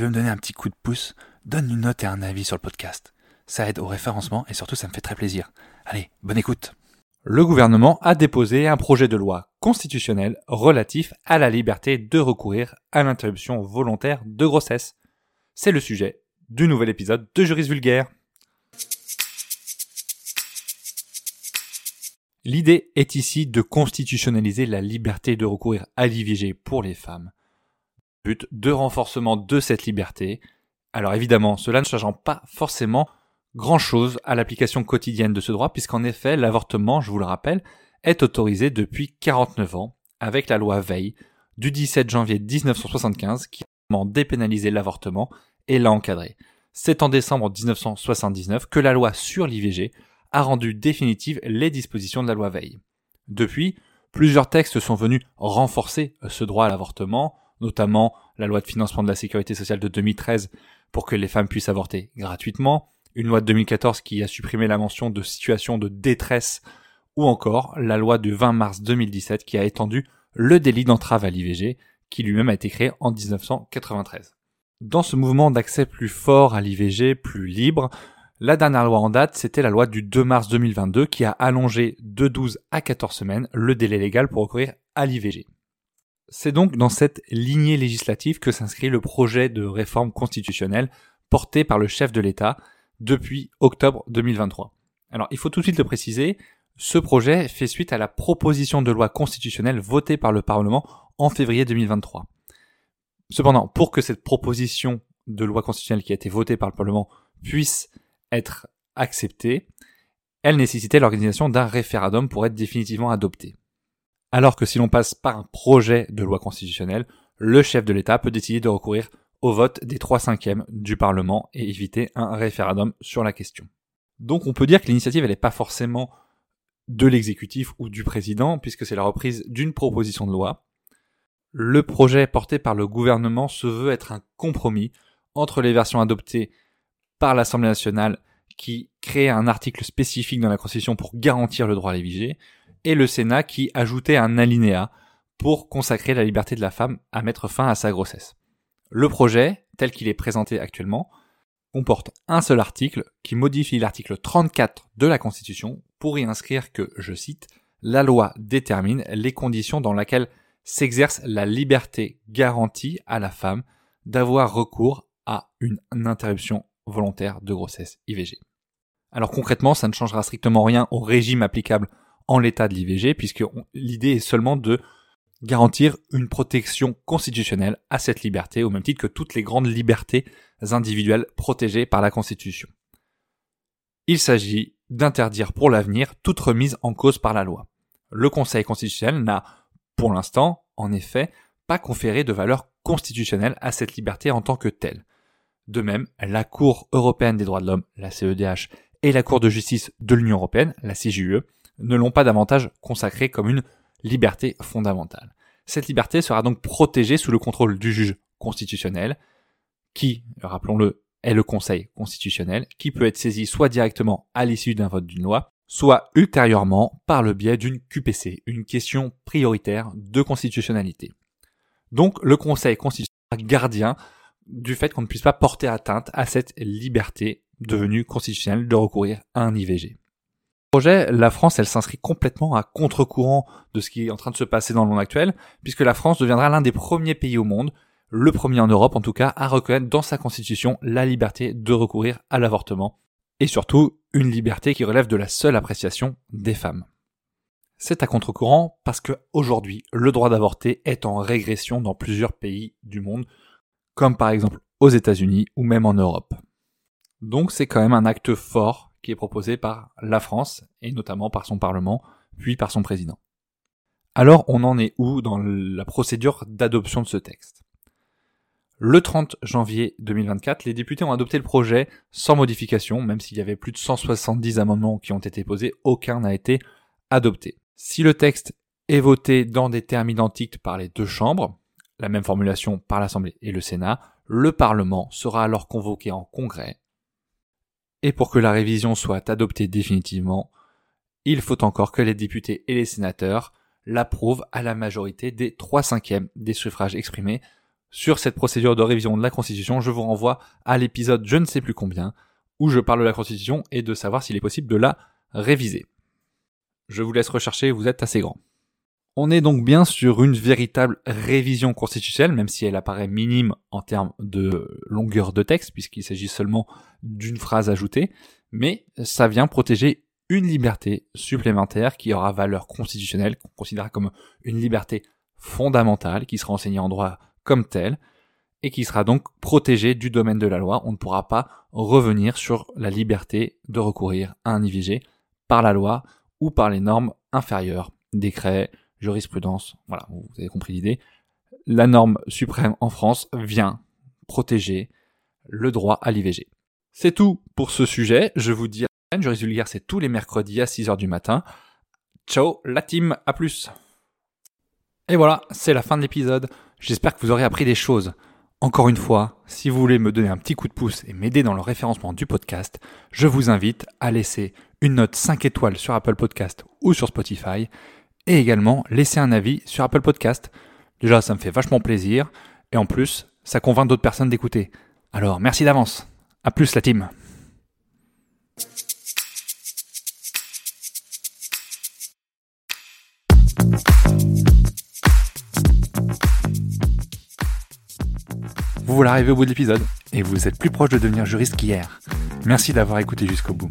Veux me donner un petit coup de pouce, donne une note et un avis sur le podcast. Ça aide au référencement et surtout ça me fait très plaisir. Allez, bonne écoute. Le gouvernement a déposé un projet de loi constitutionnel relatif à la liberté de recourir à l'interruption volontaire de grossesse. C'est le sujet du nouvel épisode de Juris Vulgaire. L'idée est ici de constitutionnaliser la liberté de recourir à l'IVG pour les femmes. But de renforcement de cette liberté. Alors évidemment, cela ne changeant pas forcément grand-chose à l'application quotidienne de ce droit, puisqu'en effet, l'avortement, je vous le rappelle, est autorisé depuis 49 ans, avec la loi Veil du 17 janvier 1975, qui a dépénalisé l'avortement et l'a encadré. C'est en décembre 1979 que la loi sur l'IVG a rendu définitives les dispositions de la loi Veil. Depuis, plusieurs textes sont venus renforcer ce droit à l'avortement, notamment la loi de financement de la sécurité sociale de 2013 pour que les femmes puissent avorter gratuitement, une loi de 2014 qui a supprimé la mention de situation de détresse, ou encore la loi du 20 mars 2017 qui a étendu le délit d'entrave à l'IVG, qui lui-même a été créé en 1993. Dans ce mouvement d'accès plus fort à l'IVG, plus libre, la dernière loi en date, c'était la loi du 2 mars 2022 qui a allongé de 12 à 14 semaines le délai légal pour recourir à l'IVG. C'est donc dans cette lignée législative que s'inscrit le projet de réforme constitutionnelle porté par le chef de l'État depuis octobre 2023. Alors il faut tout de suite le préciser, ce projet fait suite à la proposition de loi constitutionnelle votée par le Parlement en février 2023. Cependant, pour que cette proposition de loi constitutionnelle qui a été votée par le Parlement puisse être acceptée, elle nécessitait l'organisation d'un référendum pour être définitivement adoptée. Alors que si l'on passe par un projet de loi constitutionnelle, le chef de l'État peut décider de recourir au vote des trois cinquièmes du Parlement et éviter un référendum sur la question. Donc on peut dire que l'initiative n'est pas forcément de l'exécutif ou du président, puisque c'est la reprise d'une proposition de loi. Le projet porté par le gouvernement se veut être un compromis entre les versions adoptées par l'Assemblée nationale qui crée un article spécifique dans la Constitution pour garantir le droit à l'IVG, et le Sénat qui ajoutait un alinéa pour consacrer la liberté de la femme à mettre fin à sa grossesse. Le projet, tel qu'il est présenté actuellement, comporte un seul article qui modifie l'article 34 de la Constitution pour y inscrire que, je cite, la loi détermine les conditions dans lesquelles s'exerce la liberté garantie à la femme d'avoir recours à une interruption volontaire de grossesse IVG. Alors concrètement, ça ne changera strictement rien au régime applicable en l'état de l'IVG, puisque l'idée est seulement de garantir une protection constitutionnelle à cette liberté, au même titre que toutes les grandes libertés individuelles protégées par la Constitution. Il s'agit d'interdire pour l'avenir toute remise en cause par la loi. Le Conseil constitutionnel n'a, pour l'instant, en effet, pas conféré de valeur constitutionnelle à cette liberté en tant que telle. De même, la Cour européenne des droits de l'homme, la CEDH, et la Cour de justice de l'Union européenne, la CJUE, ne l'ont pas davantage consacrée comme une liberté fondamentale. Cette liberté sera donc protégée sous le contrôle du juge constitutionnel, qui, rappelons-le, est le Conseil constitutionnel, qui peut être saisi soit directement à l'issue d'un vote d'une loi, soit ultérieurement par le biais d'une QPC, une question prioritaire de constitutionnalité. Donc le Conseil constitutionnel gardien du fait qu'on ne puisse pas porter atteinte à cette liberté devenue constitutionnelle de recourir à un IVG. Projet, la France, elle s'inscrit complètement à contre-courant de ce qui est en train de se passer dans le monde actuel, puisque la France deviendra l'un des premiers pays au monde, le premier en Europe en tout cas, à reconnaître dans sa constitution la liberté de recourir à l'avortement, et surtout une liberté qui relève de la seule appréciation des femmes. C'est à contre-courant parce que aujourd'hui, le droit d'avorter est en régression dans plusieurs pays du monde, comme par exemple aux États-Unis ou même en Europe. Donc c'est quand même un acte fort qui est proposé par la France et notamment par son Parlement, puis par son président. Alors on en est où dans la procédure d'adoption de ce texte? Le 30 janvier 2024, les députés ont adopté le projet sans modification, même s'il y avait plus de 170 amendements qui ont été posés, aucun n'a été adopté. Si le texte est voté dans des termes identiques par les deux chambres, la même formulation par l'Assemblée et le Sénat, le Parlement sera alors convoqué en congrès. Et pour que la révision soit adoptée définitivement, il faut encore que les députés et les sénateurs l'approuvent à la majorité des trois cinquièmes des suffrages exprimés. Sur cette procédure de révision de la Constitution, je vous renvoie à l'épisode je ne sais plus combien, où je parle de la Constitution et de savoir s'il est possible de la réviser. Je vous laisse rechercher, vous êtes assez grand. On est donc bien sur une véritable révision constitutionnelle, même si elle apparaît minime en termes de longueur de texte, puisqu'il s'agit seulement d'une phrase ajoutée, mais ça vient protéger une liberté supplémentaire qui aura valeur constitutionnelle, qu'on considérera comme une liberté fondamentale, qui sera enseignée en droit comme telle, et qui sera donc protégée du domaine de la loi. On ne pourra pas revenir sur la liberté de recourir à un IVG par la loi ou par les normes inférieures, décrets, jurisprudence, voilà, vous avez compris l'idée. La norme suprême en France vient protéger le droit à l'IVG. C'est tout pour ce sujet. Je vous dis à Juris Vulgaire, c'est tous les mercredis à 6h du matin. Ciao la team, à plus. Et voilà, c'est la fin de l'épisode. J'espère que vous aurez appris des choses. Encore une fois, si vous voulez me donner un petit coup de pouce et m'aider dans le référencement du podcast, je vous invite à laisser une note 5 étoiles sur Apple Podcast ou sur Spotify et également laisser un avis sur Apple Podcast. Déjà, ça me fait vachement plaisir et en plus, ça convainc d'autres personnes d'écouter. Alors, merci d'avance. À plus la team. Vous voilà arrivé au bout de l'épisode et vous êtes plus proche de devenir juriste qu'hier. Merci d'avoir écouté jusqu'au bout.